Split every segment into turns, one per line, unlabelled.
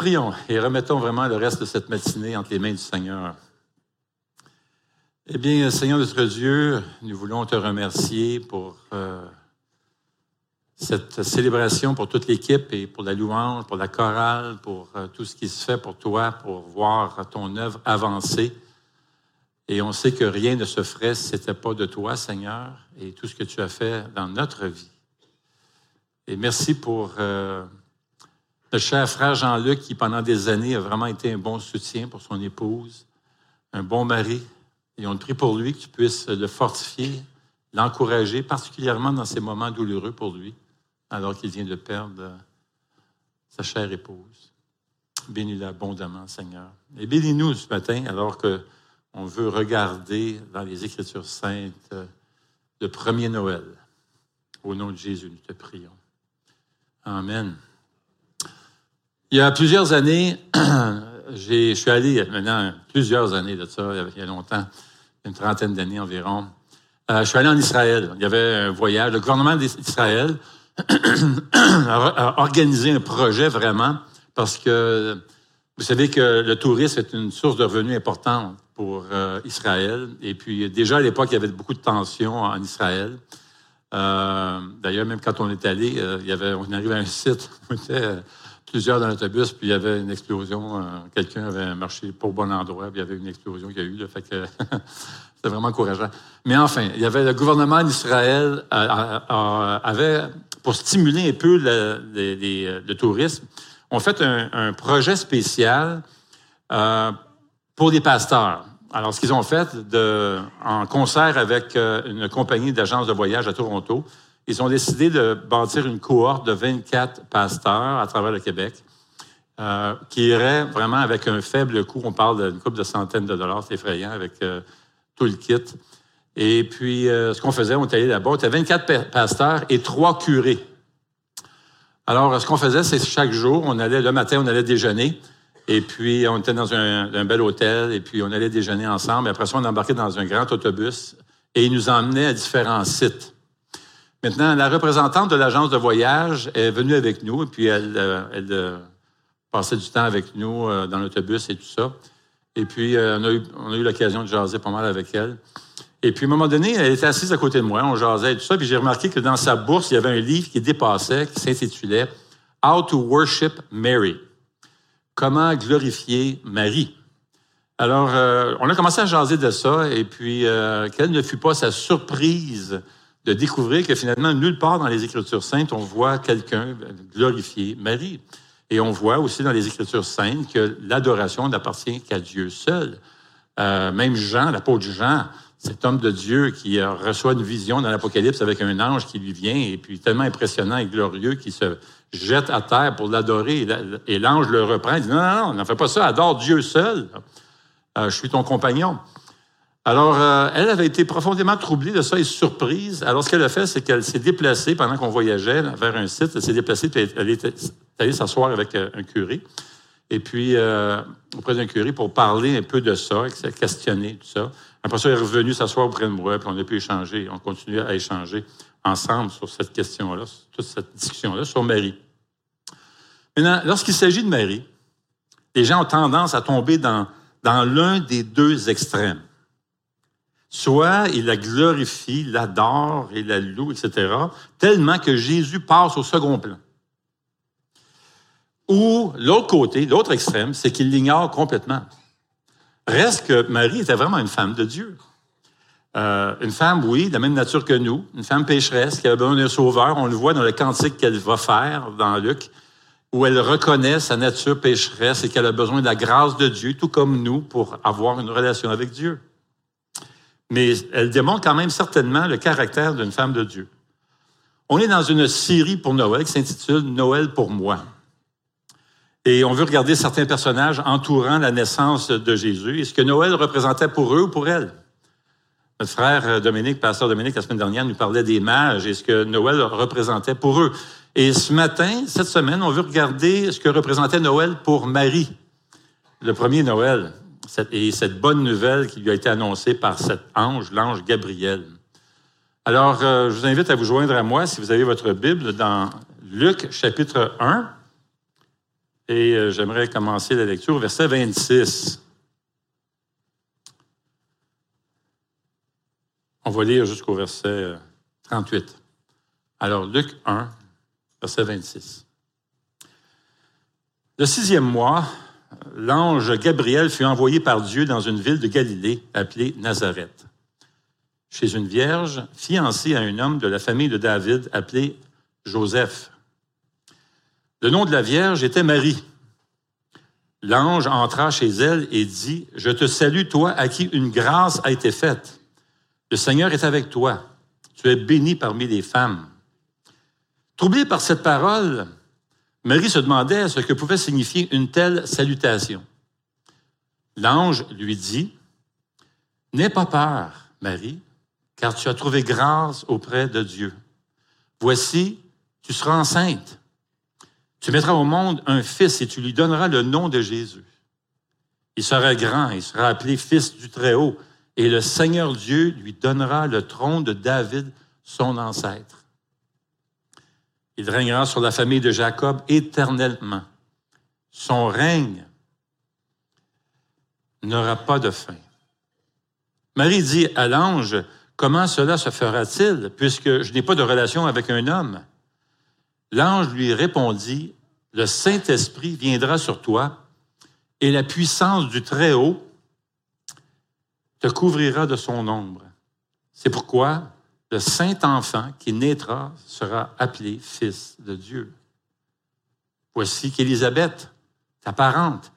Prions et remettons vraiment le reste de cette matinée entre les mains du Seigneur. Eh bien, Seigneur notre Dieu, nous voulons te remercier pour euh, cette célébration, pour toute l'équipe et pour la louange, pour la chorale, pour euh, tout ce qui se fait pour toi, pour voir ton œuvre avancer. Et on sait que rien ne se ferait si ce n'était pas de toi, Seigneur, et tout ce que tu as fait dans notre vie. Et merci pour euh, le cher frère Jean-Luc qui, pendant des années, a vraiment été un bon soutien pour son épouse, un bon mari. Et on prie pour lui que tu puisses le fortifier, l'encourager, particulièrement dans ces moments douloureux pour lui, alors qu'il vient de perdre sa chère épouse. Bénis-le abondamment, Seigneur. Et bénis-nous ce matin, alors que on veut regarder dans les Écritures saintes le premier Noël. Au nom de Jésus, nous te prions. Amen. Il y a plusieurs années, je suis allé, maintenant plusieurs années de ça, il y a longtemps, une trentaine d'années environ, euh, je suis allé en Israël. Il y avait un voyage. Le gouvernement d'Israël a organisé un projet vraiment parce que vous savez que le tourisme est une source de revenus importante pour euh, Israël. Et puis, déjà à l'époque, il y avait beaucoup de tensions en Israël. Euh, d'ailleurs, même quand on est allé, il y avait, on arrivait à un site, était plusieurs dans l'autobus, puis il y avait une explosion. Quelqu'un avait marché pour bon endroit, puis il y avait une explosion qui a eu. Là, fait que c'était vraiment encourageant. Mais enfin, il y avait le gouvernement d'Israël avait, pour stimuler un peu le, le, tourisme, on fait un, projet spécial pour les pasteurs. Alors, ce qu'ils ont fait, en concert avec euh, une compagnie d'agence de voyage à Toronto, ils ont décidé de bâtir une cohorte de 24 pasteurs à travers le Québec euh, qui irait vraiment avec un faible coût. On parle d'une couple de centaines de dollars, c'est effrayant, avec euh, tout le kit. Et puis, ce qu'on faisait, on était allé là-bas, on était 24 pasteurs et trois curés. Alors, ce qu'on faisait, c'est chaque jour, on allait, le matin, on allait déjeuner. Et puis, on était dans un, bel hôtel, et puis on allait déjeuner ensemble. Et après ça, on embarquait dans un grand autobus, et il nous emmenait à différents sites. Maintenant, la représentante de l'agence de voyage est venue avec nous, et puis elle, euh, euh, passait du temps avec nous euh, dans l'autobus et tout ça. Et puis, on a eu, eu l'occasion de jaser pas mal avec elle. Et puis, à un moment donné, elle était assise à côté de moi, on jasait et tout ça, puis j'ai remarqué que dans sa bourse, il y avait un livre qui dépassait, qui s'intitulait How to Worship Mary. Comment glorifier Marie? Alors, on a commencé à jaser de ça, et puis, quelle ne fut pas sa surprise de découvrir que finalement, nulle part dans les Écritures saintes, on voit quelqu'un glorifier Marie. Et on voit aussi dans les Écritures saintes que l'adoration n'appartient qu'à Dieu seul. Euh, même Jean, l'apôtre Jean, cet homme de Dieu qui reçoit une vision dans l'Apocalypse avec un ange qui lui vient, et puis tellement impressionnant et glorieux qu'il se jette à terre pour l'adorer. Et l'ange le reprend. Il dit, non, non, non, n'en fais pas ça, adore Dieu seul. Euh, je suis ton compagnon. Alors, euh, elle avait été profondément troublée de ça et surprise. Alors, ce qu'elle a fait, c'est qu'elle s'est déplacée pendant qu'on voyageait vers un site. Elle s'est déplacée, puis elle est allée s'asseoir avec euh, un curé. Et puis, auprès d'un curé pour parler un peu de ça, questionner tout ça. Après ça, elle est revenue s'asseoir auprès de moi, puis on a pu échanger. On continue à échanger ensemble sur cette question-là, toute cette discussion-là, sur Marie. Maintenant, lorsqu'il s'agit de Marie, les gens ont tendance à tomber dans l'un des deux extrêmes. Soit il la glorifie, l'adore et la loue, etc., tellement que Jésus passe au second plan. Ou l'autre côté, l'autre extrême, c'est qu'il l'ignore complètement. Reste que Marie était vraiment une femme de Dieu. Euh, une femme, oui, de la même nature que nous, une femme pécheresse qui a besoin d'un sauveur. On le voit dans le cantique qu'elle va faire dans Luc, où elle reconnaît sa nature pécheresse et qu'elle a besoin de la grâce de Dieu, tout comme nous, pour avoir une relation avec Dieu. Mais elle démontre quand même certainement le caractère d'une femme de Dieu. On est dans une série pour Noël qui s'intitule Noël pour moi. Et on veut regarder certains personnages entourant la naissance de Jésus et ce que Noël représentait pour eux ou pour elle. Notre frère euh, Dominique, pasteur Dominique, la semaine dernière, nous parlait des mages et ce que Noël représentait pour eux. Et ce matin, cette semaine, on veut regarder ce que représentait Noël pour Marie, le premier Noël, et cette bonne nouvelle qui lui a été annoncée par cet ange, l'ange Gabriel. Alors, euh, je vous invite à vous joindre à moi, si vous avez votre Bible, dans Luc chapitre 1. Et euh, j'aimerais commencer la lecture au verset 26. On va lire jusqu'au verset 38. Euh, Alors, Luc 1, verset 26. Le sixième mois, l'ange Gabriel fut envoyé par Dieu dans une ville de Galilée appelée Nazareth, chez une vierge fiancée à un homme de la famille de David appelé Joseph. Le nom de la Vierge était Marie. L'ange entra chez elle et dit, Je te salue, toi à qui une grâce a été faite. Le Seigneur est avec toi. Tu es bénie parmi les femmes. Troublée par cette parole, Marie se demandait ce que pouvait signifier une telle salutation. L'ange lui dit, N'aie pas peur, Marie, car tu as trouvé grâce auprès de Dieu. Voici, tu seras enceinte tu mettras au monde un fils et tu lui donneras le nom de Jésus. Il sera grand, il sera appelé fils du Très-Haut, et le Seigneur Dieu lui donnera le trône de David, son ancêtre. Il régnera sur la famille de Jacob éternellement. Son règne n'aura pas de fin. Marie dit à l'ange, comment cela se fera-t-il puisque je n'ai pas de relation avec un homme? L'ange lui répondit, Le Saint-Esprit viendra sur toi et la puissance du Très-Haut te couvrira de son ombre. C'est pourquoi le Saint-Enfant qui naîtra sera appelé Fils de Dieu. Voici qu'Élisabeth, ta parente,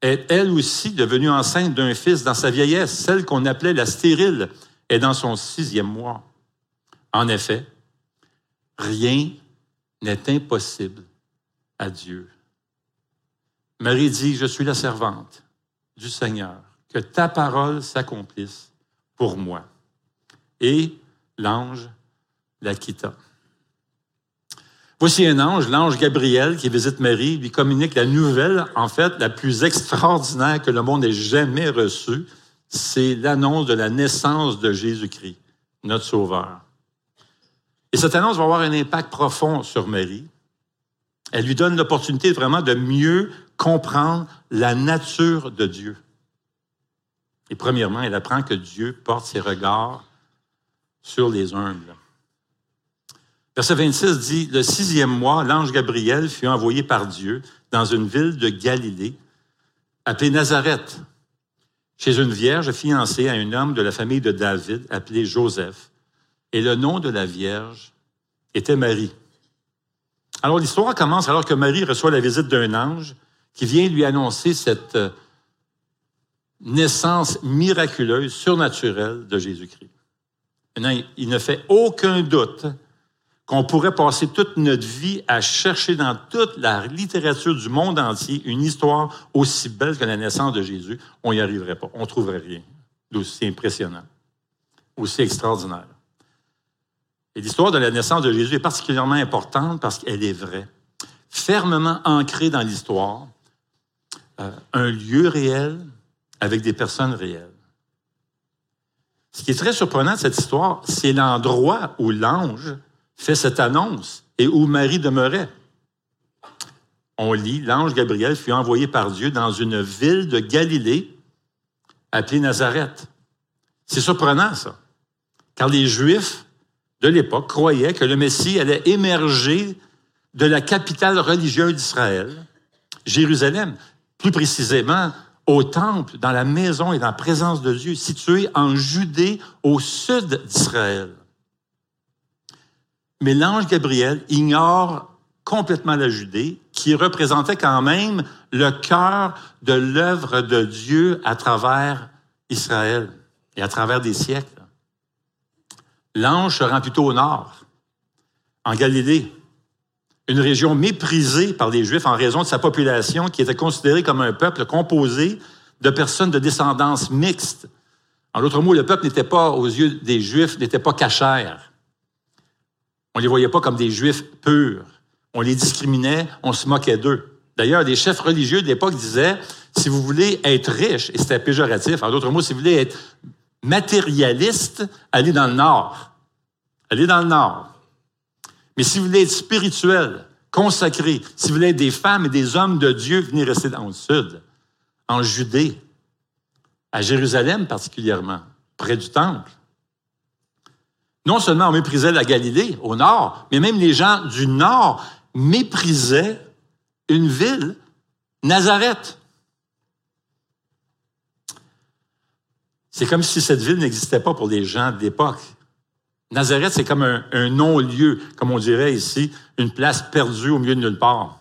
est elle aussi devenue enceinte d'un fils dans sa vieillesse, celle qu'on appelait la stérile, est dans son sixième mois. En effet, rien n'est impossible à Dieu. Marie dit, je suis la servante du Seigneur, que ta parole s'accomplisse pour moi. L'ange la quitta. Voici un ange, l'ange Gabriel, qui visite Marie, lui communique la nouvelle, en fait, la plus extraordinaire que le monde ait jamais reçue. C'est l'annonce de la naissance de Jésus-Christ, notre Sauveur. Et cette annonce va avoir un impact profond sur Marie. Elle lui donne l'opportunité vraiment de mieux comprendre la nature de Dieu. Et premièrement, elle apprend que Dieu porte ses regards sur les humbles. Verset 26 dit, Le sixième mois, l'ange Gabriel fut envoyé par Dieu dans une ville de Galilée, appelée Nazareth, chez une vierge fiancée à un homme de la famille de David, appelé Joseph. Et le nom de la Vierge était Marie. Alors l'histoire commence alors que Marie reçoit la visite d'un ange qui vient lui annoncer cette euh, naissance miraculeuse, surnaturelle de Jésus-Christ. Il ne fait aucun doute qu'on pourrait passer toute notre vie à chercher dans toute la littérature du monde entier une histoire aussi belle que la naissance de Jésus. On n'y arriverait pas. On ne trouverait rien d'aussi impressionnant, aussi extraordinaire. Et l'histoire de la naissance de Jésus est particulièrement importante parce qu'elle est vraie. Fermement ancrée dans l'histoire, euh, un lieu réel avec des personnes réelles. Ce qui est très surprenant de cette histoire, c'est l'endroit où l'ange fait cette annonce et où Marie demeurait. On lit, l'ange Gabriel fut envoyé par Dieu dans une ville de Galilée appelée Nazareth. C'est surprenant, ça. Car les Juifs de l'époque croyait que le Messie allait émerger de la capitale religieuse d'Israël, Jérusalem, plus précisément au temple, dans la maison et dans la présence de Dieu, situé en Judée, au sud d'Israël. Mais l'ange Gabriel ignore complètement la Judée, qui représentait quand même le cœur de l'œuvre de Dieu à travers Israël et à travers des siècles. L'ange se rend plutôt au nord, en Galilée, une région méprisée par les Juifs en raison de sa population qui était considérée comme un peuple composé de personnes de descendance mixte. En d'autres mots, le peuple n'était pas, aux yeux des Juifs, n'était pas cachère. On ne les voyait pas comme des Juifs purs. On les discriminait, on se moquait d'eux. D'ailleurs, les chefs religieux de l'époque disaient, si vous voulez être riche, et c'était péjoratif, en d'autres mots, si vous voulez être matérialiste, allez dans le nord. Allez dans le nord. Mais si vous voulez être spirituel, consacrés. Si vous voulez être des femmes et des hommes de Dieu, venez rester dans le sud, en Judée, à Jérusalem particulièrement, près du temple. Non seulement on méprisait la Galilée au nord, mais même les gens du nord méprisaient une ville, Nazareth. C'est comme si cette ville n'existait pas pour les gens de l'époque. Nazareth, c'est comme un, non-lieu, comme on dirait ici, une place perdue au milieu de nulle part.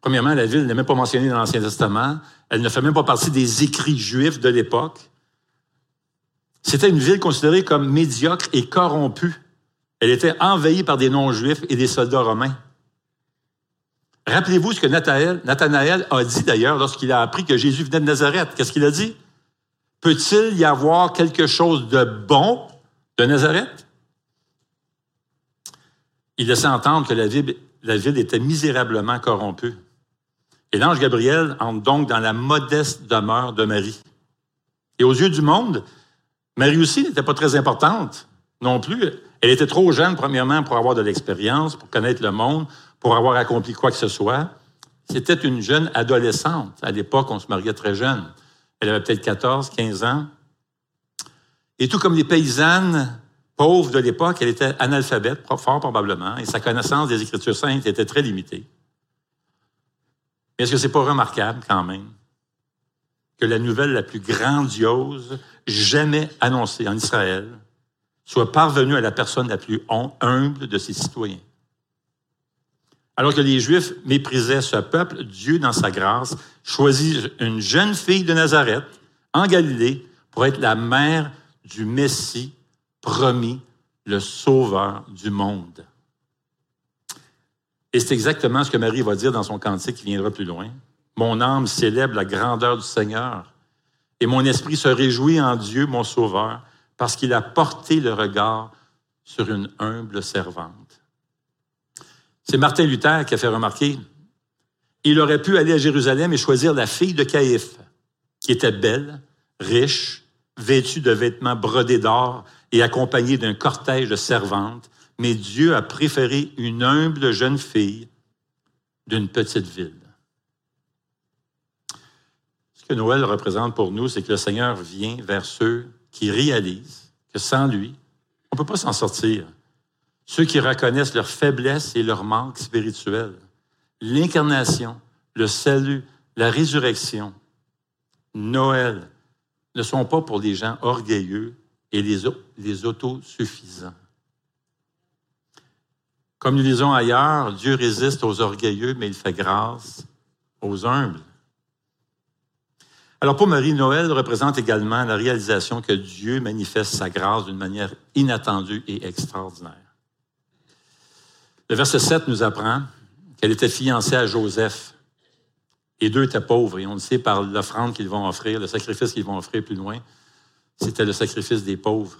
Premièrement, la ville n'est même pas mentionnée dans l'Ancien Testament. Elle ne fait même pas partie des écrits juifs de l'époque. C'était une ville considérée comme médiocre et corrompue. Elle était envahie par des non-juifs et des soldats romains. Rappelez-vous ce que Nathanaël a dit d'ailleurs lorsqu'il a appris que Jésus venait de Nazareth. Qu'est-ce qu'il a dit? Peut-il y avoir quelque chose de bon de Nazareth? Il laissait entendre que la ville, était misérablement corrompue. Et l'ange Gabriel entre donc dans la modeste demeure de Marie. Et aux yeux du monde, Marie aussi n'était pas très importante non plus. Elle était trop jeune, premièrement, pour avoir de l'expérience, pour connaître le monde, pour avoir accompli quoi que ce soit. C'était une jeune adolescente. À l'époque, on se mariait très jeune. Elle avait peut-être 14, 15 ans. Et tout comme les paysannes pauvres de l'époque, elle était analphabète, fort probablement, et sa connaissance des Écritures saintes était très limitée. Mais est-ce que c'est pas remarquable quand même que la nouvelle la plus grandiose jamais annoncée en Israël soit parvenue à la personne la plus humble de ses citoyens? Alors que les Juifs méprisaient ce peuple, Dieu, dans sa grâce, choisit une jeune fille de Nazareth, en Galilée, pour être la mère du Messie promis, le Sauveur du monde. Et c'est exactement ce que Marie va dire dans son cantique qui viendra plus loin. Mon âme célèbre la grandeur du Seigneur, et mon esprit se réjouit en Dieu, mon Sauveur, parce qu'il a porté le regard sur une humble servante. C'est Martin Luther qui a fait remarquer, il aurait pu aller à Jérusalem et choisir la fille de Caïphe, qui était belle, riche, vêtue de vêtements brodés d'or et accompagnée d'un cortège de servantes, mais Dieu a préféré une humble jeune fille d'une petite ville. Ce que Noël représente pour nous, c'est que le Seigneur vient vers ceux qui réalisent que sans lui, on ne peut pas s'en sortir. Ceux qui reconnaissent leur faiblesse et leur manque spirituel. L'incarnation, le salut, la résurrection, Noël ne sont pas pour les gens orgueilleux et les, les autosuffisants. Comme nous disons ailleurs, Dieu résiste aux orgueilleux, mais il fait grâce aux humbles. Alors pour Marie, Noël représente également la réalisation que Dieu manifeste sa grâce d'une manière inattendue et extraordinaire. Le verset 7 nous apprend qu'elle était fiancée à Joseph. Et deux étaient pauvres, et on le sait par l'offrande qu'ils vont offrir, le sacrifice qu'ils vont offrir plus loin, c'était le sacrifice des pauvres.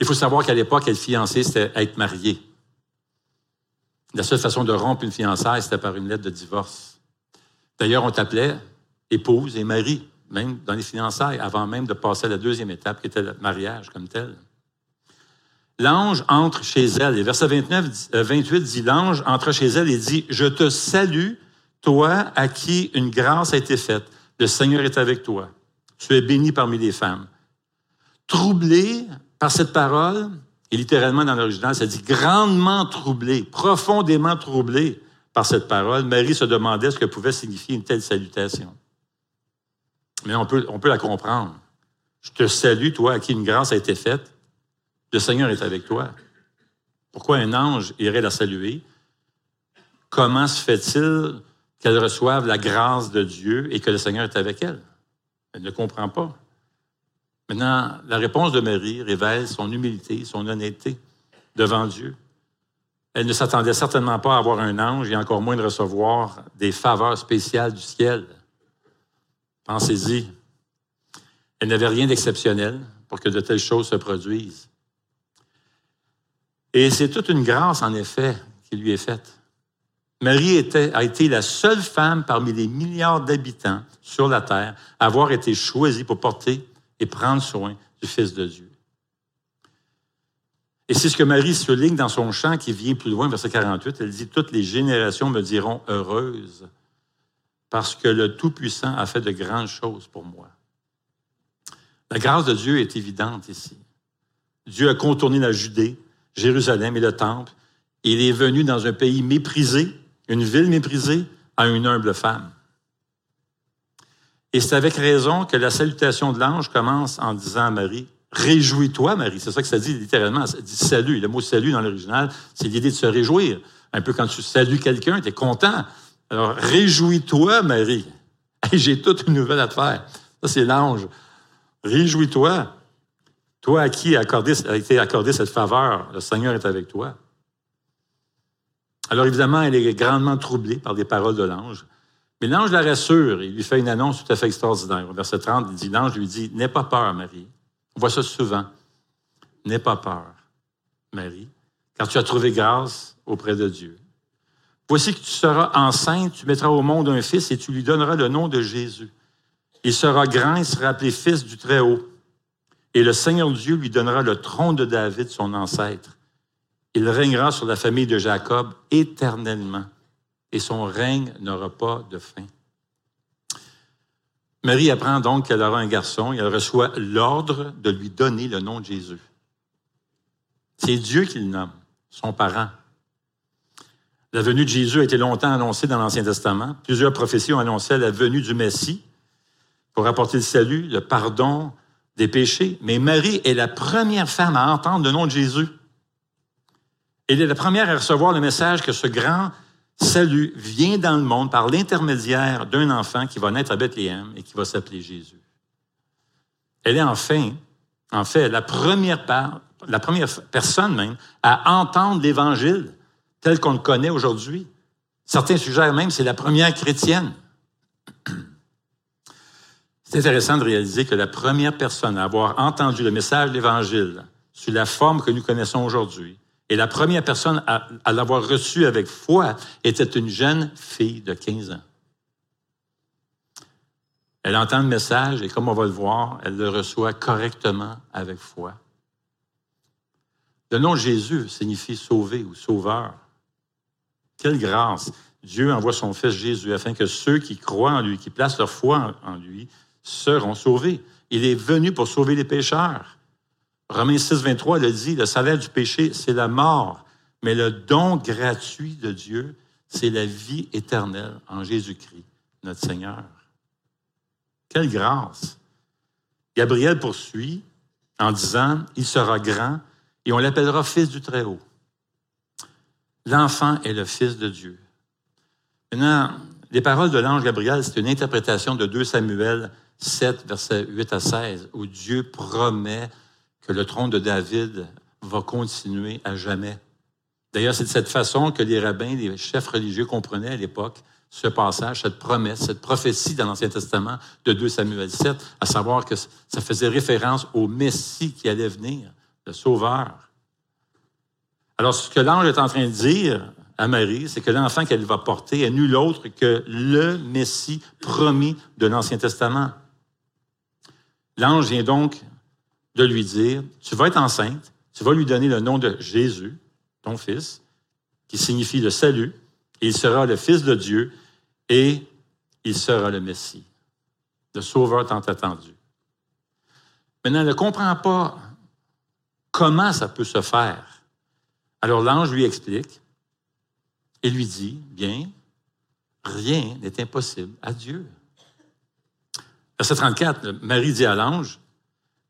Il faut savoir qu'à l'époque, être fiancé, c'était être marié. La seule façon de rompre une fiançaille, c'était par une lettre de divorce. D'ailleurs, on t'appelait épouse et mari, même dans les fiançailles, avant même de passer à la deuxième étape, qui était le mariage comme tel. L'ange entre chez elle. Et verset 29, 28 euh, dit, l'ange entre chez elle et dit, je te salue, toi à qui une grâce a été faite. Le Seigneur est avec toi. Tu es béni parmi les femmes. Troublé par cette parole, et littéralement dans l'original, ça dit grandement troublé, profondément troublé par cette parole, Marie se demandait ce que pouvait signifier une telle salutation. Mais on peut, on peut la comprendre. Je te salue, toi à qui une grâce a été faite. Le Seigneur est avec toi. Pourquoi un ange irait la saluer? Comment se fait-il qu'elle reçoive la grâce de Dieu et que le Seigneur est avec elle? Elle ne comprend pas. Maintenant, la réponse de Marie révèle son humilité, son honnêteté devant Dieu. Elle ne s'attendait certainement pas à avoir un ange et encore moins de recevoir des faveurs spéciales du ciel. Pensez-y. Elle n'avait rien d'exceptionnel pour que de telles choses se produisent. Et c'est toute une grâce, en effet, qui lui est faite. Marie a été la seule femme parmi les milliards d'habitants sur la terre à avoir été choisie pour porter et prendre soin du Fils de Dieu. Et c'est ce que Marie souligne dans son chant qui vient plus loin, verset 48. Elle dit, Toutes les générations me diront heureuse, parce que le Tout-Puissant a fait de grandes choses pour moi. La grâce de Dieu est évidente ici. Dieu a contourné la Judée, Jérusalem et le Temple. Il est venu dans un pays méprisé, une ville méprisée, à une humble femme. Et c'est avec raison que la salutation de l'ange commence en disant à Marie, Réjouis-toi, Marie. C'est ça que ça dit littéralement. Ça dit salut. Le mot salut dans l'original, c'est l'idée de se réjouir. Un peu quand tu salues quelqu'un, tu es content. Alors, réjouis-toi, Marie. J'ai toute une nouvelle à te faire. Ça, c'est l'ange. Réjouis-toi. Toi à qui a, été accordée cette faveur, le Seigneur est avec toi. Alors évidemment, elle est grandement troublée par les paroles de l'ange. Mais l'ange la rassure, il lui fait une annonce tout à fait extraordinaire. Au verset 30, il dit, l'ange lui dit, N'aie pas peur, Marie. On voit ça souvent. N'aie pas peur, Marie, car tu as trouvé grâce auprès de Dieu. Voici que tu seras enceinte, tu mettras au monde un fils et tu lui donneras le nom de Jésus. Il sera grand, il sera appelé fils du Très-Haut. Et le Seigneur Dieu lui donnera le trône de David, son ancêtre. Il régnera sur la famille de Jacob éternellement, et son règne n'aura pas de fin. Marie apprend donc qu'elle aura un garçon et elle reçoit l'ordre de lui donner le nom de Jésus. C'est Dieu qui le nomme, son parent. La venue de Jésus a été longtemps annoncée dans l'Ancien Testament. Plusieurs prophéties ont annoncé la venue du Messie pour apporter le salut, le pardon des péchés. Mais Marie est la première femme à entendre le nom de Jésus. Elle est la première à recevoir le message que ce grand salut vient dans le monde par l'intermédiaire d'un enfant qui va naître à Bethléem et qui va s'appeler Jésus. Elle est enfin, en fait, la première, la première personne même à entendre l'Évangile tel qu'on le connaît aujourd'hui. Certains suggèrent même que c'est la première chrétienne. C'est intéressant de réaliser que la première personne à avoir entendu le message de l'Évangile sous la forme que nous connaissons aujourd'hui, et la première personne à, l'avoir reçu avec foi était une jeune fille de 15 ans. Elle entend le message et comme on va le voir, elle le reçoit correctement avec foi. Le nom Jésus signifie sauver ou sauveur. Quelle grâce! Dieu envoie son Fils Jésus afin que ceux qui croient en lui, qui placent leur foi en lui, seront sauvés. Il est venu pour sauver les pécheurs. Romains 6, 23 le dit, le salaire du péché, c'est la mort, mais le don gratuit de Dieu, c'est la vie éternelle en Jésus-Christ, notre Seigneur. Quelle grâce! Gabriel poursuit en disant, il sera grand et on l'appellera fils du Très-Haut. L'enfant est le fils de Dieu. Maintenant, les paroles de l'ange Gabriel, c'est une interprétation de 2 Samuel 7, versets 8 à 16, où Dieu promet que le trône de David va continuer à jamais. D'ailleurs, c'est de cette façon que les rabbins, les chefs religieux comprenaient à l'époque ce passage, cette promesse, cette prophétie dans l'Ancien Testament de 2 Samuel 7, à savoir que ça faisait référence au Messie qui allait venir, le Sauveur. Alors, ce que l'ange est en train de dire à Marie, c'est que l'enfant qu'elle va porter est nul autre que le Messie promis de l'Ancien Testament. L'ange vient donc de lui dire, tu vas être enceinte, tu vas lui donner le nom de Jésus, ton fils, qui signifie le salut, et il sera le Fils de Dieu, et il sera le Messie, le Sauveur tant attendu. Maintenant, elle ne comprend pas comment ça peut se faire. Alors l'ange lui explique et lui dit, bien, rien n'est impossible à Dieu. Verset 34, Marie dit à l'ange,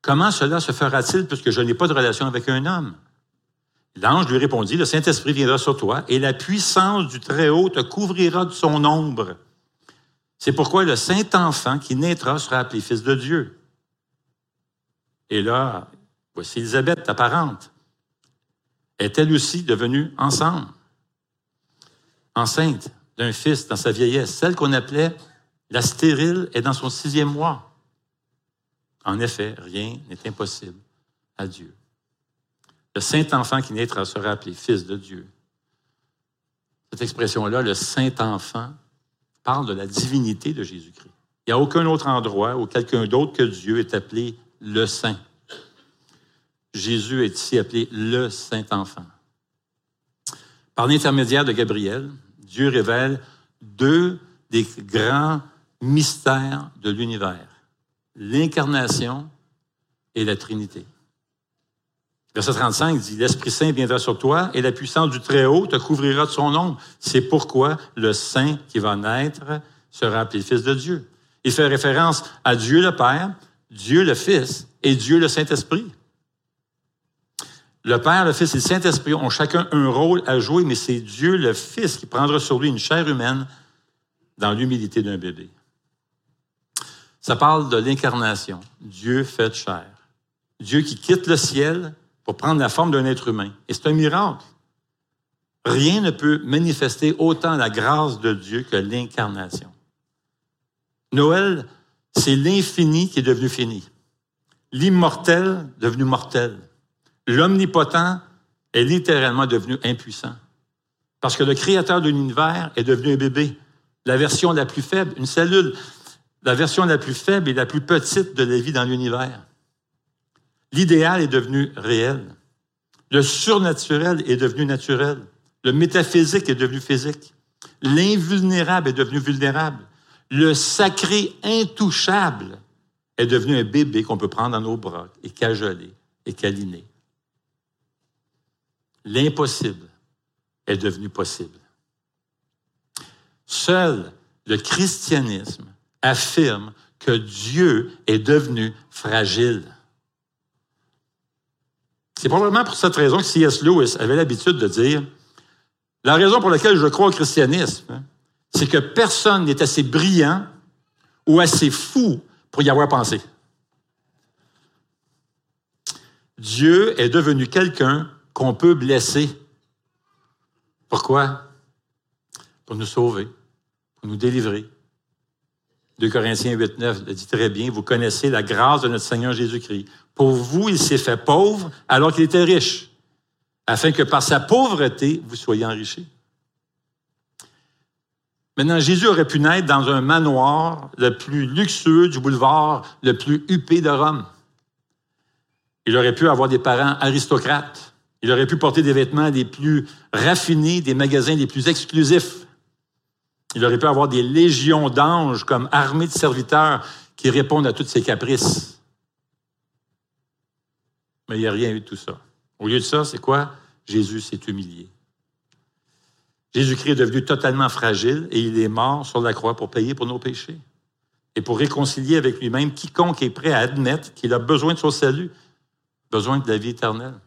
Comment cela se fera-t-il puisque je n'ai pas de relation avec un homme? L'ange lui répondit, le Saint-Esprit viendra sur toi et la puissance du Très-Haut te couvrira de son ombre. C'est pourquoi le Saint-Enfant qui naîtra sera appelé Fils de Dieu. Et là, voici Élisabeth, ta parente. Est-elle aussi devenue ensemble, enceinte d'un fils dans sa vieillesse? Celle qu'on appelait la stérile est dans son sixième mois. En effet, rien n'est impossible à Dieu. Le Saint-Enfant qui naîtra sera appelé Fils de Dieu. Cette expression-là, le Saint-Enfant, parle de la divinité de Jésus-Christ. Il n'y a aucun autre endroit où quelqu'un d'autre que Dieu est appelé le Saint. Jésus est ici appelé le Saint-Enfant. Par l'intermédiaire de Gabriel, Dieu révèle deux des grands mystères de l'univers, l'incarnation et la Trinité. Verset 35 dit, L'Esprit Saint viendra sur toi et la puissance du Très-Haut te couvrira de son ombre. C'est pourquoi le Saint qui va naître sera appelé Fils de Dieu. Il fait référence à Dieu le Père, Dieu le Fils et Dieu le Saint-Esprit. Le Père, le Fils et le Saint-Esprit ont chacun un rôle à jouer, mais c'est Dieu le Fils qui prendra sur lui une chair humaine dans l'humilité d'un bébé. Ça parle de l'incarnation, Dieu fait chair. Dieu qui quitte le ciel pour prendre la forme d'un être humain. Et c'est un miracle. Rien ne peut manifester autant la grâce de Dieu que l'incarnation. Noël, c'est l'infini qui est devenu fini. L'immortel devenu mortel. L'omnipotent est littéralement devenu impuissant. Parce que le créateur de l'univers est devenu un bébé. La version la plus faible, une cellule, la version la plus faible et la plus petite de la vie dans l'univers. L'idéal est devenu réel. Le surnaturel est devenu naturel. Le métaphysique est devenu physique. L'invulnérable est devenu vulnérable. Le sacré intouchable est devenu un bébé qu'on peut prendre dans nos bras et cajoler et câliner. L'impossible est devenu possible. Seul le christianisme affirme que Dieu est devenu fragile. C'est probablement pour cette raison que C.S. Lewis avait l'habitude de dire La raison pour laquelle je crois au christianisme, hein, c'est que personne n'est assez brillant ou assez fou pour y avoir pensé. Dieu est devenu quelqu'un qu'on peut blesser. Pourquoi? Pour nous sauver, pour nous délivrer. 2 Corinthiens 8, 9 le dit très bien, vous connaissez la grâce de notre Seigneur Jésus-Christ. Pour vous, il s'est fait pauvre alors qu'il était riche, afin que par sa pauvreté, vous soyez enrichis. Maintenant, Jésus aurait pu naître dans un manoir le plus luxueux du boulevard, le plus huppé de Rome. Il aurait pu avoir des parents aristocrates. Il aurait pu porter des vêtements les plus raffinés, des magasins les plus exclusifs. Il aurait pu avoir des légions d'anges comme armées de serviteurs qui répondent à toutes ses caprices. Mais il n'y a rien eu de tout ça. Au lieu de ça, c'est quoi? Jésus s'est humilié. Jésus-Christ est devenu totalement fragile et il est mort sur la croix pour payer pour nos péchés et pour réconcilier avec lui-même quiconque est prêt à admettre qu'il a besoin de son salut, besoin de la vie éternelle.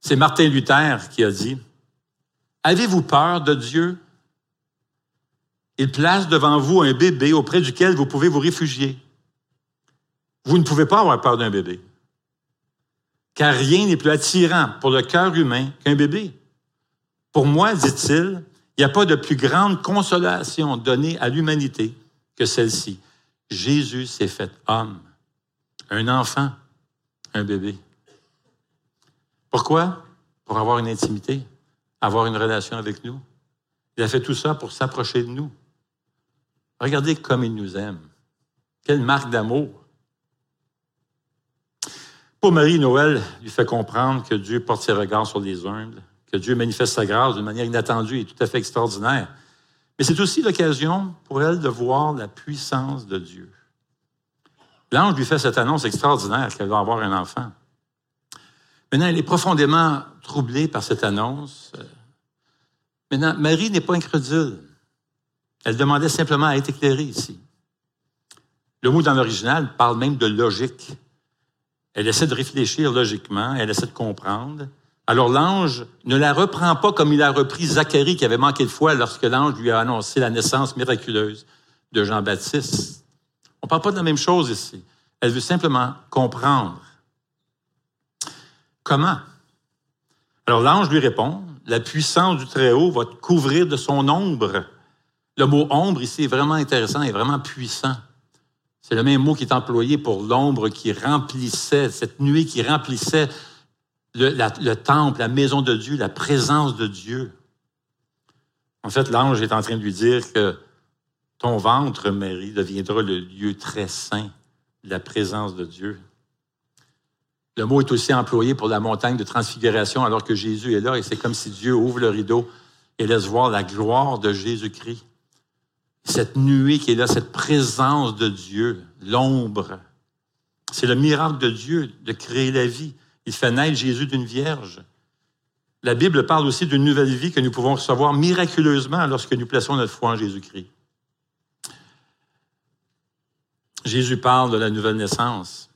C'est Martin Luther qui a dit, Avez-vous peur de Dieu? Il place devant vous un bébé auprès duquel vous pouvez vous réfugier. Vous ne pouvez pas avoir peur d'un bébé, car rien n'est plus attirant pour le cœur humain qu'un bébé. Pour moi, dit-il, il n'y a pas de plus grande consolation donnée à l'humanité que celle-ci. Jésus s'est fait homme, un enfant, un bébé. Pourquoi? Pour avoir une intimité, avoir une relation avec nous. Il a fait tout ça pour s'approcher de nous. Regardez comme il nous aime. Quelle marque d'amour. Pour Marie, Noël lui fait comprendre que Dieu porte ses regards sur les humbles, que Dieu manifeste sa grâce d'une manière inattendue et tout à fait extraordinaire. Mais c'est aussi l'occasion pour elle de voir la puissance de Dieu. L'ange lui fait cette annonce extraordinaire qu'elle va avoir un enfant. Maintenant, elle est profondément troublée par cette annonce. Maintenant, Marie n'est pas incrédule. Elle demandait simplement à être éclairée ici. Le mot dans l'original parle même de logique. Elle essaie de réfléchir logiquement, elle essaie de comprendre. Alors l'ange ne la reprend pas comme il a repris Zacharie qui avait manqué de foi lorsque l'ange lui a annoncé la naissance miraculeuse de Jean-Baptiste. On ne parle pas de la même chose ici. Elle veut simplement comprendre. Comment? Alors l'ange lui répond, la puissance du Très-Haut va te couvrir de son ombre. Le mot ombre ici est vraiment intéressant et vraiment puissant. C'est le même mot qui est employé pour l'ombre qui remplissait, cette nuée qui remplissait le, temple, la maison de Dieu, la présence de Dieu. En fait, l'ange est en train de lui dire que ton ventre, Marie, deviendra le lieu très saint de la présence de Dieu. Le mot est aussi employé pour la montagne de transfiguration alors que Jésus est là et c'est comme si Dieu ouvre le rideau et laisse voir la gloire de Jésus-Christ. Cette nuée qui est là, cette présence de Dieu, l'ombre. C'est le miracle de Dieu de créer la vie. Il fait naître Jésus d'une vierge. La Bible parle aussi d'une nouvelle vie que nous pouvons recevoir miraculeusement lorsque nous plaçons notre foi en Jésus-Christ. Jésus parle de la nouvelle naissance.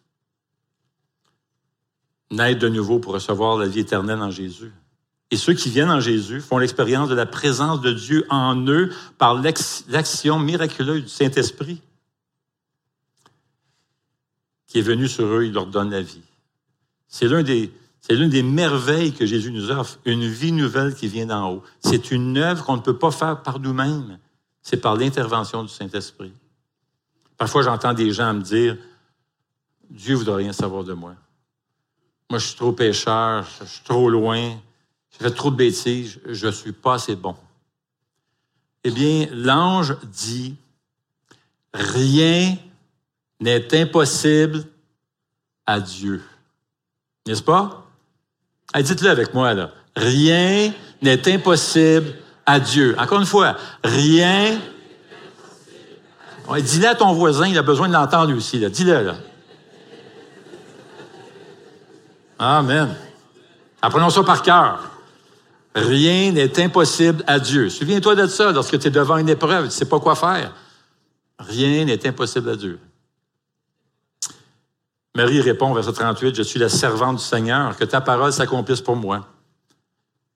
Naître de nouveau pour recevoir la vie éternelle en Jésus. Et ceux qui viennent en Jésus font l'expérience de la présence de Dieu en eux par l'action miraculeuse du Saint-Esprit qui est venu sur eux, il leur donne la vie. C'est l'un des, l'une des merveilles que Jésus nous offre, une vie nouvelle qui vient d'en haut. C'est une œuvre qu'on ne peut pas faire par nous-mêmes. C'est par l'intervention du Saint-Esprit. Parfois, j'entends des gens me dire, Dieu ne voudrait rien savoir de moi. Moi, je suis trop pécheur, je suis trop loin, j'ai fait trop de bêtises, je ne suis pas assez bon. Eh bien, l'ange dit, rien n'est impossible à Dieu. N'est-ce pas? Dites-le avec moi, là. Rien n'est impossible à Dieu. Encore une fois, rien. Dis-le à ton voisin, il a besoin de l'entendre aussi. Dis-le. Là. Amen. Apprenons ça par cœur. Rien n'est impossible à Dieu. Souviens-toi de ça lorsque tu es devant une épreuve, tu ne sais pas quoi faire. Rien n'est impossible à Dieu. Marie répond, verset 38, Je suis la servante du Seigneur, que ta parole s'accomplisse pour moi.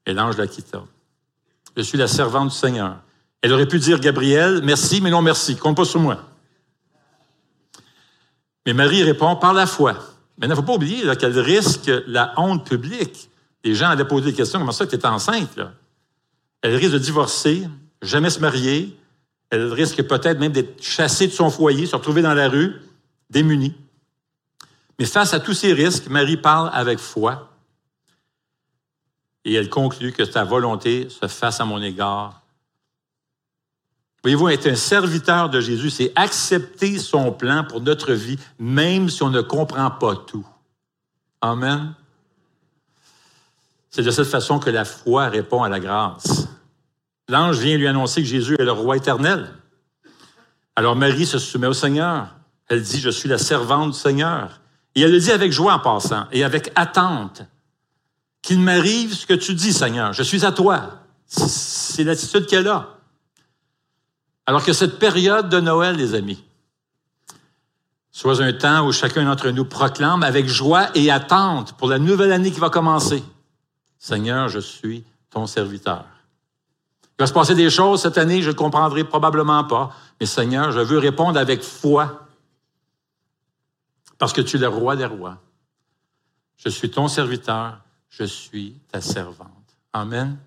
Et l'ange la quitta. Je suis la servante du Seigneur. Elle aurait pu dire, Gabriel, merci, mais non merci, compte pas sur moi. Mais Marie répond, par la foi. Mais il ne faut pas oublier qu'elle risque la honte publique. Les gens allaient poser des questions, comment ça tu es enceinte? Elle risque de divorcer, jamais se marier. Elle risque peut-être même d'être chassée de son foyer, se retrouver dans la rue, démunie. Mais face à tous ces risques, Marie parle avec foi et elle conclut que ta volonté se fasse à mon égard. Voyez-vous, être un serviteur de Jésus, c'est accepter son plan pour notre vie, même si on ne comprend pas tout. Amen. C'est de cette façon que la foi répond à la grâce. L'ange vient lui annoncer que Jésus est le roi éternel. Alors Marie se soumet au Seigneur. Elle dit, je suis la servante du Seigneur. Et elle le dit avec joie en passant et avec attente. Qu'il m'arrive ce que tu dis, Seigneur. Je suis à toi. C'est l'attitude qu'elle a. Alors que cette période de Noël, les amis, soit un temps où chacun d'entre nous proclame avec joie et attente pour la nouvelle année qui va commencer. Seigneur, je suis ton serviteur. Il va se passer des choses cette année, je ne comprendrai probablement pas, mais Seigneur, je veux répondre avec foi parce que tu es le roi des rois. Je suis ton serviteur, je suis ta servante. Amen.